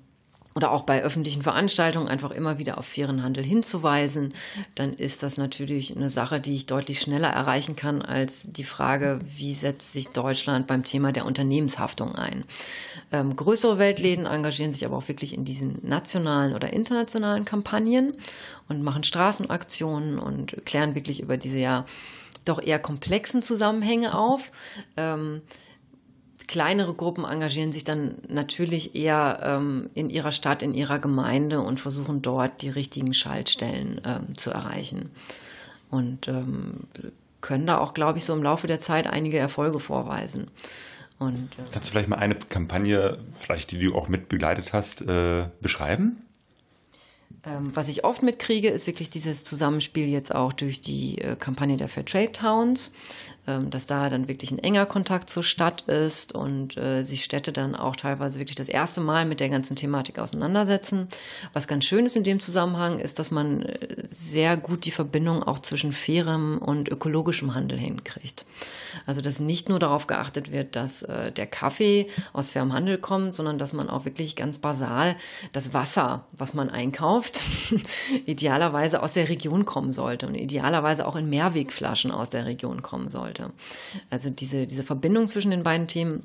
oder auch bei öffentlichen Veranstaltungen einfach immer wieder auf fairen Handel hinzuweisen, dann ist das natürlich eine Sache, die ich deutlich schneller erreichen kann als die Frage, wie setzt sich Deutschland beim Thema der Unternehmenshaftung ein. Ähm, größere Weltläden engagieren sich aber auch wirklich in diesen nationalen oder internationalen Kampagnen und machen Straßenaktionen und klären wirklich über diese ja doch eher komplexen Zusammenhänge auf. Ähm, Kleinere Gruppen engagieren sich dann natürlich eher ähm, in ihrer Stadt, in ihrer Gemeinde und versuchen dort die richtigen Schaltstellen ähm, zu erreichen. Und ähm, können da auch, glaube ich, so im Laufe der Zeit einige Erfolge vorweisen. Und, äh, Kannst du vielleicht mal eine Kampagne, vielleicht die du auch mit begleitet hast, äh, beschreiben? Ähm, was ich oft mitkriege, ist wirklich dieses Zusammenspiel jetzt auch durch die äh, Kampagne der Fair Trade Towns, dass da dann wirklich ein enger Kontakt zur Stadt ist und äh, sich Städte dann auch teilweise wirklich das erste Mal mit der ganzen Thematik auseinandersetzen. Was ganz schön ist in dem Zusammenhang, ist, dass man äh, sehr gut die Verbindung auch zwischen fairem und ökologischem Handel hinkriegt. Also dass nicht nur darauf geachtet wird, dass äh, der Kaffee aus fairem Handel kommt, sondern dass man auch wirklich ganz basal das Wasser, was man einkauft, [laughs] idealerweise aus der Region kommen sollte und idealerweise auch in Mehrwegflaschen aus der Region kommen sollte. Also diese, diese Verbindung zwischen den beiden Themen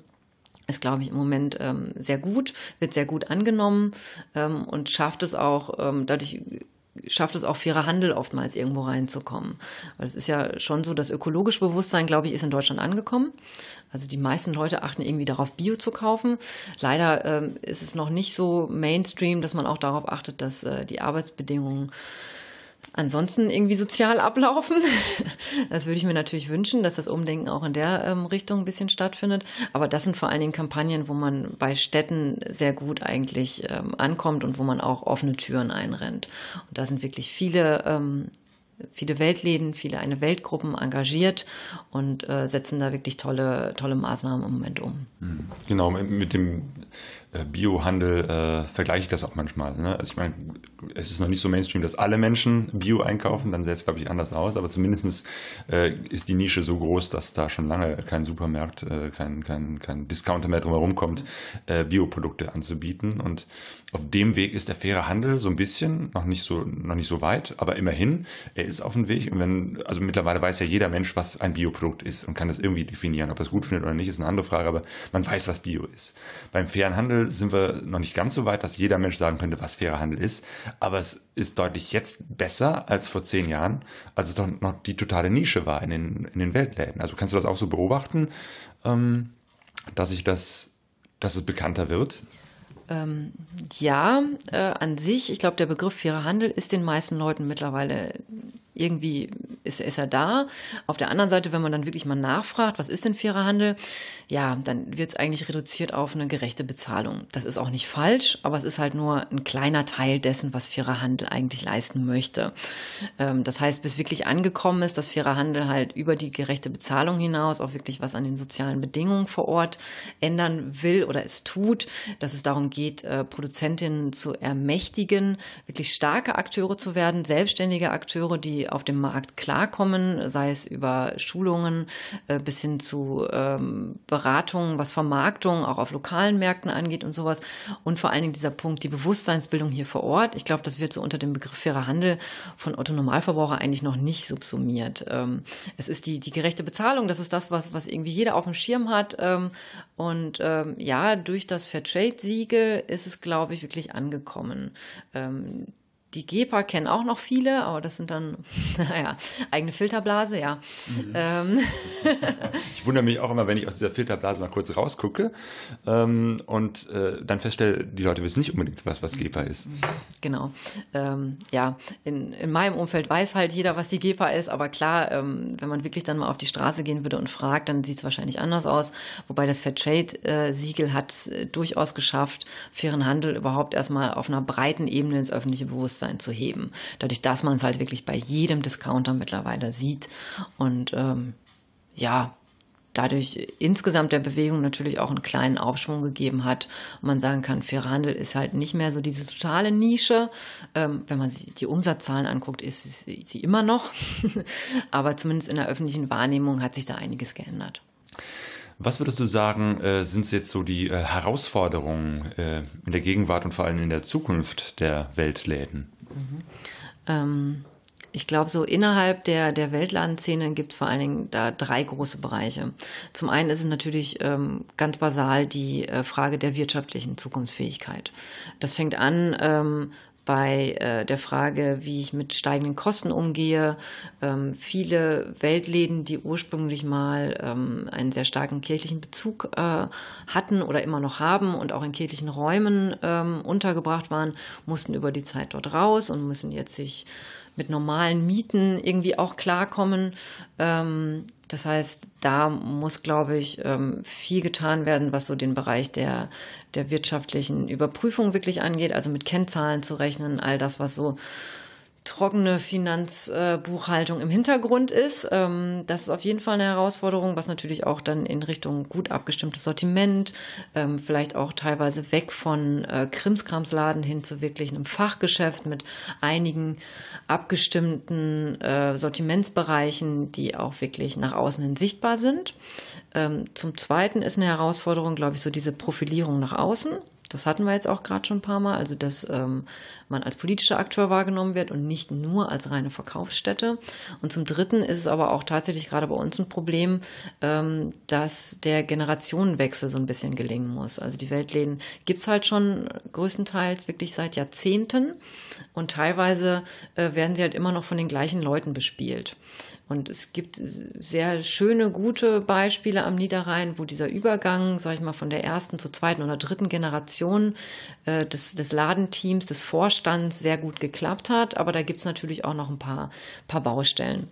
ist, glaube ich, im Moment ähm, sehr gut, wird sehr gut angenommen ähm, und schafft es auch ähm, dadurch schafft es auch fairer Handel oftmals irgendwo reinzukommen. Weil es ist ja schon so, das ökologische Bewusstsein, glaube ich, ist in Deutschland angekommen. Also die meisten Leute achten irgendwie darauf, Bio zu kaufen. Leider ähm, ist es noch nicht so Mainstream, dass man auch darauf achtet, dass äh, die Arbeitsbedingungen ansonsten irgendwie sozial ablaufen. [laughs] Das würde ich mir natürlich wünschen, dass das Umdenken auch in der ähm, Richtung ein bisschen stattfindet. Aber das sind vor allen Dingen Kampagnen, wo man bei Städten sehr gut eigentlich ähm, ankommt und wo man auch offene Türen einrennt. Und da sind wirklich viele ähm, viele Weltläden, viele eine Weltgruppen engagiert und äh, setzen da wirklich tolle, tolle Maßnahmen im Moment um. Hm. Genau, mit dem Biohandel äh, vergleiche ich das auch manchmal. Ne? Also ich meine, es ist noch nicht so Mainstream, dass alle Menschen Bio einkaufen, dann sähe es, glaube ich, anders aus, aber zumindest äh, ist die Nische so groß, dass da schon lange kein Supermarkt, äh, kein, kein, kein Discounter mehr drumherum kommt, äh, Bioprodukte anzubieten. Und auf dem Weg ist der faire Handel so ein bisschen, noch nicht so, noch nicht so weit, aber immerhin, er ist auf dem Weg. Und wenn, also mittlerweile weiß ja jeder Mensch, was ein Bioprodukt ist und kann das irgendwie definieren. Ob er es gut findet oder nicht, ist eine andere Frage, aber man weiß, was Bio ist. Beim fairen Handel sind wir noch nicht ganz so weit, dass jeder Mensch sagen könnte, was fairer Handel ist. Aber es ist deutlich jetzt besser als vor zehn Jahren, als es doch noch die totale Nische war in den, in den Weltläden. Also kannst du das auch so beobachten, ähm, dass sich das, dass es bekannter wird? Ähm, ja, äh, an sich, ich glaube, der Begriff fairer Handel ist den meisten Leuten mittlerweile irgendwie ist, ist er da. Auf der anderen Seite, wenn man dann wirklich mal nachfragt, was ist denn fairer Handel, ja, dann wird es eigentlich reduziert auf eine gerechte Bezahlung. Das ist auch nicht falsch, aber es ist halt nur ein kleiner Teil dessen, was fairer Handel eigentlich leisten möchte. Ähm, das heißt, bis wirklich angekommen ist, dass fairer Handel halt über die gerechte Bezahlung hinaus auch wirklich was an den sozialen Bedingungen vor Ort ändern will oder es tut, dass es darum geht, äh, Produzentinnen zu ermächtigen, wirklich starke Akteure zu werden, selbstständige Akteure, die auf dem Markt klarkommen, sei es über Schulungen äh, bis hin zu ähm, Beratungen, was Vermarktung auch auf lokalen Märkten angeht und sowas. Und vor allen Dingen dieser Punkt, die Bewusstseinsbildung hier vor Ort. Ich glaube, das wird so unter dem Begriff fairer Handel von Otto Normalverbraucher eigentlich noch nicht subsumiert. Ähm, es ist die, die gerechte Bezahlung, das ist das, was, was irgendwie jeder auf dem Schirm hat. Ähm, und ja, durch das Fairtrade-Siegel ist es, glaube ich, wirklich angekommen. Die GEPA kennen auch noch viele, aber das sind dann, [laughs] naja, eigene Filterblase, ja. Mhm. Ähm. [laughs] ich wundere mich auch immer, wenn ich aus dieser Filterblase mal kurz rausgucke ähm, und äh, dann feststelle, die Leute wissen nicht unbedingt, was, was GEPA ist. Genau. Ähm, ja, in, in meinem Umfeld weiß halt jeder, was die GEPA ist, aber klar, ähm, wenn man wirklich dann mal auf die Straße gehen würde und fragt, dann sieht es wahrscheinlich anders aus. Wobei das Fairtrade-Siegel äh, hat äh, durchaus geschafft, fairen Handel überhaupt erstmal auf einer breiten Ebene ins öffentliche Bewusstsein Bewusstsein zu heben. Dadurch, dass man es halt wirklich bei jedem Discounter mittlerweile sieht. Und ähm, ja, dadurch insgesamt der Bewegung natürlich auch einen kleinen Aufschwung gegeben hat. Und man sagen kann, fairer Handel ist halt nicht mehr so diese totale Nische. Ähm, wenn man sich die Umsatzzahlen anguckt, ist sie immer noch. [laughs] Aber zumindest in der öffentlichen Wahrnehmung hat sich da einiges geändert. Was würdest du sagen, äh, sind jetzt so die äh, Herausforderungen äh, in der Gegenwart und vor allem in der Zukunft der Weltläden? Mhm. Ähm, ich glaube, so innerhalb der, der Weltladenszene gibt es vor allen Dingen da drei große Bereiche. Zum einen ist es natürlich ähm, ganz basal die äh, Frage der wirtschaftlichen Zukunftsfähigkeit. Das fängt an ähm, bei äh, der Frage, wie ich mit steigenden Kosten umgehe. Ähm, viele Weltläden, die ursprünglich mal ähm, einen sehr starken kirchlichen Bezug äh, hatten oder immer noch haben und auch in kirchlichen Räumen ähm, untergebracht waren, mussten über die Zeit dort raus und müssen jetzt sich mit normalen Mieten irgendwie auch klarkommen. Ähm, das heißt, da muss, glaube ich, ähm, viel getan werden, was so den Bereich der, der wirtschaftlichen Überprüfung wirklich angeht, also mit Kennzahlen zu rechnen, all das, was so trockene Finanzbuchhaltung im Hintergrund ist. Ähm, das ist auf jeden Fall eine Herausforderung, was natürlich auch dann in Richtung gut abgestimmtes Sortiment, ähm, vielleicht auch teilweise weg von äh, Krimskramsladen hin zu wirklich einem Fachgeschäft mit einigen abgestimmten äh, Sortimentsbereichen, die auch wirklich nach außen hin sichtbar sind. Ähm, zum Zweiten ist eine Herausforderung, glaube ich, so diese Profilierung nach außen. Das hatten wir jetzt auch gerade schon ein paar Mal, also dass ähm, man als politischer Akteur wahrgenommen wird und nicht nur als reine Verkaufsstätte. Und zum Dritten ist es aber auch tatsächlich gerade bei uns ein Problem, ähm, dass der Generationenwechsel so ein bisschen gelingen muss. Also die Weltläden gibt es halt schon größtenteils wirklich seit Jahrzehnten und teilweise äh, werden sie halt immer noch von den gleichen Leuten bespielt. Und es gibt sehr schöne, gute Beispiele am Niederrhein, wo dieser Übergang, sag ich mal, von der ersten zur zweiten oder dritten Generation äh, des, des Ladenteams, des Vorstands sehr gut geklappt hat. Aber da gibt's natürlich auch noch ein paar, paar Baustellen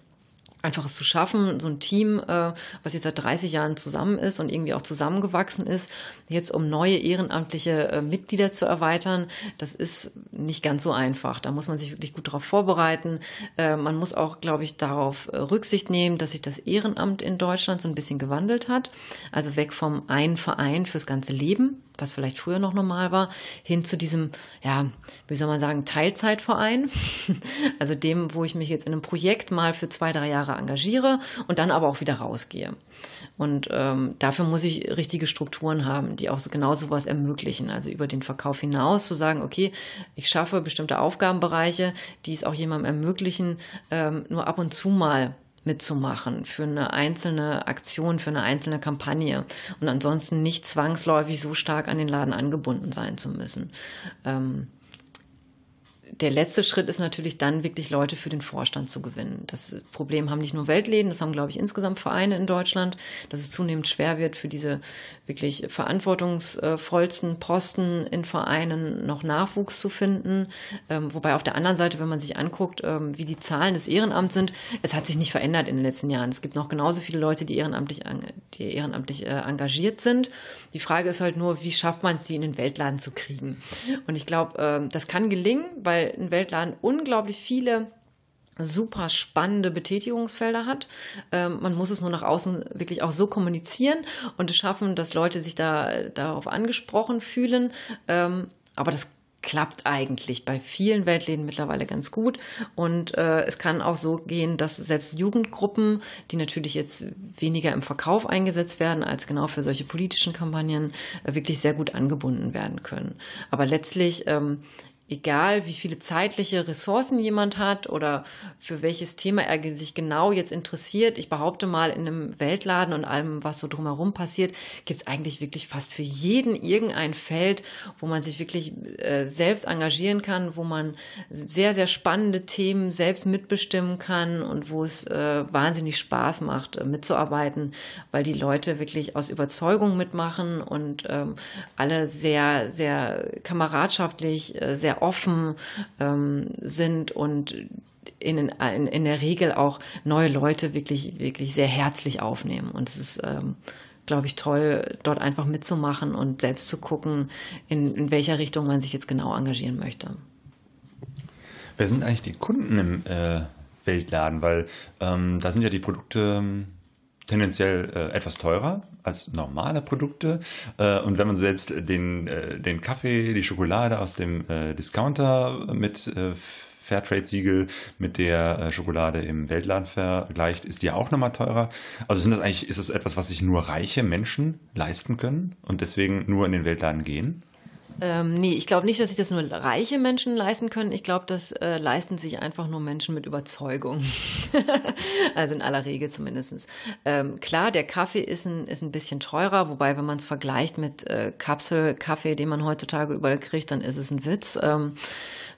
einfach es zu schaffen, so ein Team, äh, was jetzt seit 30 Jahren zusammen ist und irgendwie auch zusammengewachsen ist, jetzt um neue ehrenamtliche äh, Mitglieder zu erweitern, das ist nicht ganz so einfach. Da muss man sich wirklich gut darauf vorbereiten. Äh, man muss auch, glaube ich, darauf äh, Rücksicht nehmen, dass sich das Ehrenamt in Deutschland so ein bisschen gewandelt hat. Also weg vom einen Verein fürs ganze Leben was vielleicht früher noch normal war, hin zu diesem, ja, wie soll man sagen, Teilzeitverein. [laughs] Also dem, wo ich mich jetzt in einem Projekt mal für zwei, drei Jahre engagiere und dann aber auch wieder rausgehe. Und ähm, dafür muss ich richtige Strukturen haben, die auch so genau sowas ermöglichen. Also über den Verkauf hinaus zu sagen, okay, ich schaffe bestimmte Aufgabenbereiche, die es auch jemandem ermöglichen, ähm, nur ab und zu mal mitzumachen für eine einzelne Aktion, für eine einzelne Kampagne und ansonsten nicht zwangsläufig so stark an den Laden angebunden sein zu müssen. Ähm, der letzte Schritt ist natürlich dann wirklich Leute für den Vorstand zu gewinnen. Das Problem haben nicht nur Weltläden, das haben, glaube ich, insgesamt Vereine in Deutschland, dass es zunehmend schwer wird, für diese wirklich verantwortungsvollsten Posten in Vereinen noch Nachwuchs zu finden. Ähm, wobei auf der anderen Seite, wenn man sich anguckt, ähm, wie die Zahlen des Ehrenamts sind, es hat sich nicht verändert in den letzten Jahren. Es gibt noch genauso viele Leute, die ehrenamtlich, die ehrenamtlich äh, engagiert sind. Die Frage ist halt nur, wie schafft man es, sie in den Weltladen zu kriegen? Und ich glaube, ähm, das kann gelingen, weil ein Weltladen unglaublich viele super spannende Betätigungsfelder hat. Ähm, man muss es nur nach außen wirklich auch so kommunizieren und es schaffen, dass Leute sich da darauf angesprochen fühlen. Ähm, aber das klappt eigentlich bei vielen Weltläden mittlerweile ganz gut. Und äh, es kann auch so gehen, dass selbst Jugendgruppen, die natürlich jetzt weniger im Verkauf eingesetzt werden als genau für solche politischen Kampagnen, äh, wirklich sehr gut angebunden werden können. Aber letztlich ähm, egal wie viele zeitliche Ressourcen jemand hat oder für welches Thema er sich genau jetzt interessiert, ich behaupte mal, in einem Weltladen und allem, was so drumherum passiert, gibt es eigentlich wirklich fast für jeden irgendein Feld, wo man sich wirklich äh, selbst engagieren kann, wo man sehr, sehr spannende Themen selbst mitbestimmen kann und wo es äh, wahnsinnig Spaß macht, äh, mitzuarbeiten, weil die Leute wirklich aus Überzeugung mitmachen und ähm, alle sehr, sehr kameradschaftlich, äh, offen ähm, sind und in, in, in der Regel auch neue Leute wirklich, wirklich sehr herzlich aufnehmen. Und es ist, ähm, glaube ich, toll, dort einfach mitzumachen und selbst zu gucken, in, in welcher Richtung man sich jetzt genau engagieren möchte. Wer sind eigentlich die Kunden im äh, Weltladen? Weil ähm, da sind ja die Produkte ähm, tendenziell äh, etwas teurer als normale Produkte. Äh, und wenn man selbst den, äh, den Kaffee, die Schokolade aus dem äh, Discounter mit äh, Fairtrade-Siegel mit der äh, Schokolade im Weltladen vergleicht, ist die ja auch nochmal teurer. Also sind das eigentlich, ist das etwas, was sich nur reiche Menschen leisten können und deswegen nur in den Weltladen gehen? Ähm, nee, ich glaube nicht, dass sich das nur reiche Menschen leisten können. Ich glaube, das äh, leisten sich einfach nur Menschen mit Überzeugung. [laughs] also in aller Regel zumindest. Ähm, klar, der Kaffee ist ein, ist ein bisschen teurer, wobei, wenn man es vergleicht mit äh, Kapselkaffee, den man heutzutage überall kriegt, dann ist es ein Witz. Ähm,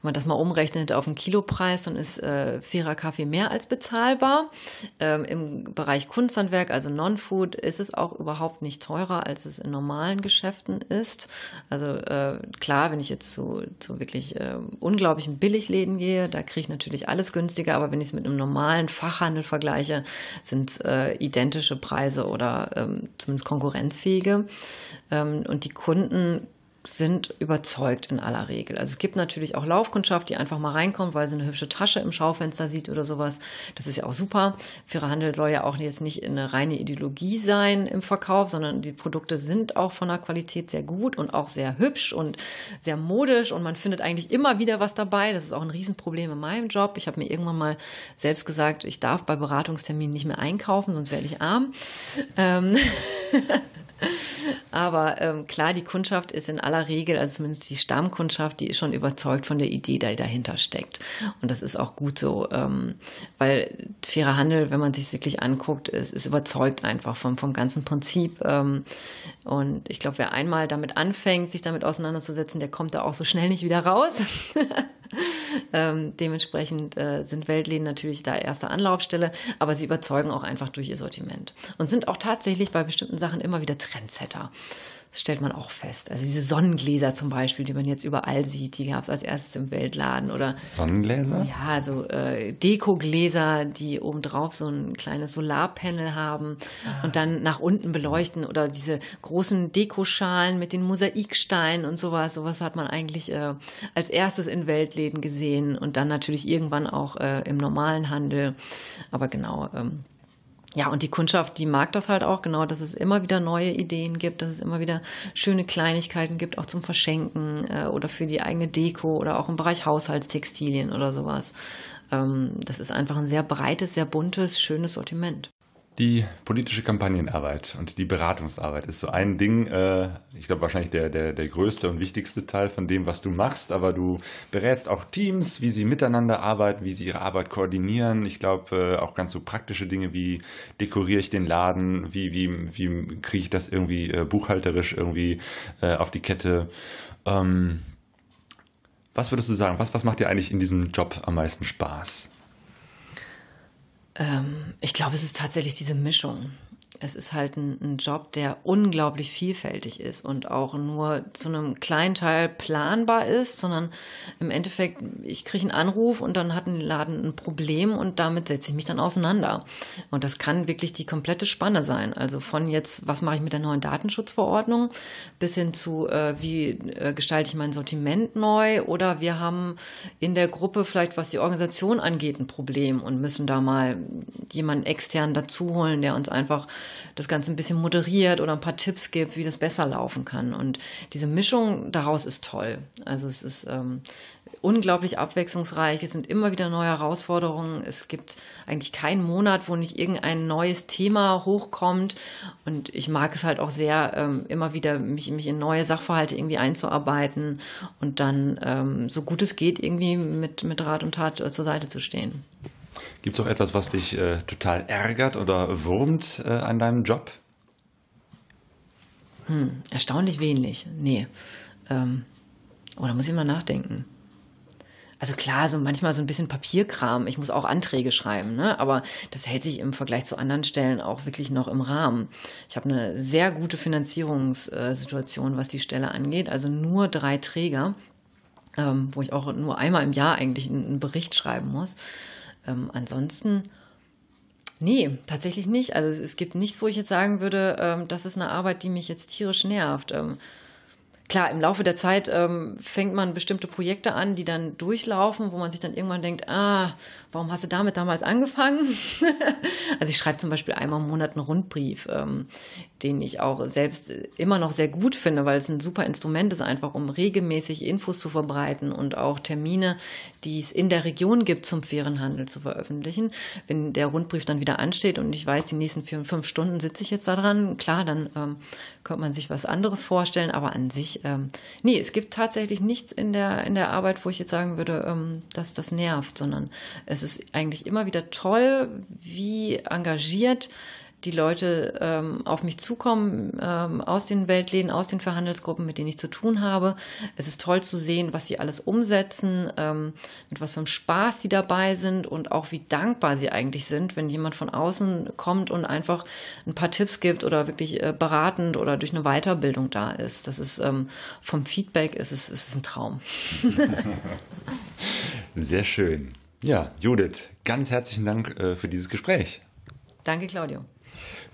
wenn man das mal umrechnet auf einen Kilopreis, dann ist äh, fairer Kaffee mehr als bezahlbar. Ähm, Im Bereich Kunsthandwerk, also Non-Food, ist es auch überhaupt nicht teurer, als es in normalen Geschäften ist. Also äh, klar, wenn ich jetzt zu, zu wirklich äh, unglaublichen Billigläden gehe, da kriege ich natürlich alles günstiger, aber wenn ich es mit einem normalen Fachhandel vergleiche, sind äh, identische Preise oder ähm, zumindest konkurrenzfähige. Ähm, und die Kunden sind überzeugt in aller Regel. Also es gibt natürlich auch Laufkundschaft, die einfach mal reinkommt, weil sie eine hübsche Tasche im Schaufenster sieht oder sowas. Das ist ja auch super. Fairer Handel soll ja auch jetzt nicht eine reine Ideologie sein im Verkauf, sondern die Produkte sind auch von der Qualität sehr gut und auch sehr hübsch und sehr modisch und man findet eigentlich immer wieder was dabei. Das ist auch ein Riesenproblem in meinem Job. Ich habe mir irgendwann mal selbst gesagt, ich darf bei Beratungsterminen nicht mehr einkaufen, sonst werde ich arm. Ähm [laughs] Aber ähm, klar, die Kundschaft ist in aller Regel, also zumindest die Stammkundschaft, die ist schon überzeugt von der Idee, die dahinter steckt. Und das ist auch gut so, ähm, weil fairer Handel, wenn man sich es wirklich anguckt, ist, ist überzeugt einfach vom, vom ganzen Prinzip. Ähm, und ich glaube, wer einmal damit anfängt, sich damit auseinanderzusetzen, der kommt da auch so schnell nicht wieder raus. [laughs] [laughs] Ähm, dementsprechend äh, sind Weltläden natürlich da erste Anlaufstelle, aber sie überzeugen auch einfach durch ihr Sortiment und sind auch tatsächlich bei bestimmten Sachen immer wieder Trendsetter. Das stellt man auch fest. Also diese Sonnengläser zum Beispiel, die man jetzt überall sieht, die gab es als erstes im Weltladen. Oder Sonnengläser? Ja, also äh, Dekogläser, die obendrauf so ein kleines Solarpanel haben ah. und dann nach unten beleuchten. Oder diese großen Dekoschalen mit den Mosaiksteinen und sowas. Sowas hat man eigentlich äh, als erstes in Weltläden gesehen und dann natürlich irgendwann auch äh, im normalen Handel. Aber genau, ähm, ja, und die Kundschaft, die mag das halt auch, genau, dass es immer wieder neue Ideen gibt, dass es immer wieder schöne Kleinigkeiten gibt, auch zum Verschenken äh, oder für die eigene Deko oder auch im Bereich Haushaltstextilien oder sowas. Ähm, das ist einfach ein sehr breites, sehr buntes, schönes Sortiment. Die politische Kampagnenarbeit und die Beratungsarbeit ist so ein Ding, äh, ich glaube wahrscheinlich der, der, der größte und wichtigste Teil von dem, was du machst, aber du berätst auch Teams, wie sie miteinander arbeiten, wie sie ihre Arbeit koordinieren. Ich glaube äh, auch ganz so praktische Dinge wie dekoriere ich den Laden, wie, wie, wie kriege ich das irgendwie äh, buchhalterisch irgendwie äh, auf die Kette. Ähm, was würdest du sagen, was, was macht dir eigentlich in diesem Job am meisten Spaß? Ähm, ich glaube, es ist tatsächlich diese Mischung es ist halt ein, ein, Job, der unglaublich vielfältig ist und auch nur zu einem kleinen Teil planbar ist, sondern im Endeffekt, ich kriege einen Anruf und dann hat ein Laden ein Problem und damit setze ich mich dann auseinander. Und das kann wirklich die komplette Spanne sein. Also von jetzt, was mache ich mit der neuen Datenschutzverordnung, bis hin zu, äh, wie äh, gestalte ich mein Sortiment neu oder wir haben in der Gruppe vielleicht, was die Organisation angeht, ein Problem und müssen da mal jemanden extern dazu holen, der uns einfach das Ganze ein bisschen moderiert oder ein paar Tipps gibt, wie das besser laufen kann. Und diese Mischung daraus ist toll. Also es ist ähm, unglaublich abwechslungsreich. Es sind immer wieder neue Herausforderungen. Es gibt eigentlich keinen Monat, wo nicht irgendein neues Thema hochkommt. Und ich mag es halt auch sehr, ähm, immer wieder mich, mich in neue Sachverhalte irgendwie einzuarbeiten und dann, ähm, so gut es geht, irgendwie mit, mit Rat und Tat äh, zur Seite zu stehen. Gibt es auch etwas, was dich äh, total ärgert oder wurmt äh, an deinem Job? Hm, erstaunlich wenig. Nee. Ähm, oh, da muss ich mal nachdenken. Also klar, so manchmal so ein bisschen Papierkram. Ich muss auch Anträge schreiben, ne? aber das hält sich im Vergleich zu anderen Stellen auch wirklich noch im Rahmen. Ich habe eine sehr gute Finanzierungssituation, was die Stelle angeht. Also nur drei Träger, ähm, wo ich auch nur einmal im Jahr eigentlich einen Bericht schreiben muss. Ähm, ansonsten, nee, tatsächlich nicht. Also es, es, gibt nichts, wo ich jetzt sagen würde, ähm, das ist eine Arbeit, die mich jetzt tierisch nervt. Ähm, klar, im Laufe der Zeit ähm, fängt man bestimmte Projekte an, die dann durchlaufen, wo man sich dann irgendwann denkt, ah, warum hast du damit damals angefangen? [laughs] also ich schreibe zum Beispiel einmal im Monat einen Rundbrief, ähm, den ich auch selbst immer noch sehr gut finde, weil es ein super Instrument ist, einfach um regelmäßig Infos zu verbreiten und auch Termine, die es in der Region gibt, zum fairen Handel zu veröffentlichen. Wenn der Rundbrief dann wieder ansteht und ich weiß, die nächsten vier, fünf Stunden sitze ich jetzt da dran, klar, dann ähm, könnte man sich was anderes vorstellen, aber an sich, ähm, nee, es gibt tatsächlich nichts in der, in der Arbeit, wo ich jetzt sagen würde, ähm, dass das nervt, sondern es ist eigentlich immer wieder toll, wie engagiert die Leute ähm, auf mich zukommen ähm, aus den Weltläden, aus den Verhandelsgruppen, mit denen ich zu tun habe. Es ist toll zu sehen, was sie alles umsetzen, ähm, mit was für einem Spaß sie dabei sind und auch wie dankbar sie eigentlich sind, wenn jemand von außen kommt und einfach ein paar Tipps gibt oder wirklich äh, beratend oder durch eine Weiterbildung da ist. Das ist ähm, vom Feedback ist es, ist es ein Traum. [laughs] Sehr schön. Ja, Judith, ganz herzlichen Dank äh, für dieses Gespräch. Danke, Claudio.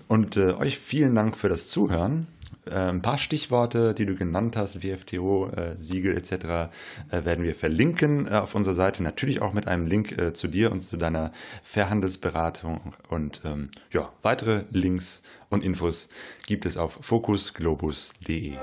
Und äh, euch vielen Dank für das Zuhören. Äh, ein paar Stichworte, die du genannt hast, WFTO, äh, Siegel etc., äh, werden wir verlinken äh, auf unserer Seite. Natürlich auch mit einem Link zu dir und zu deiner Verhandelsberatung. Und ähm, ja, weitere Links und Infos gibt es auf focusglobus.de.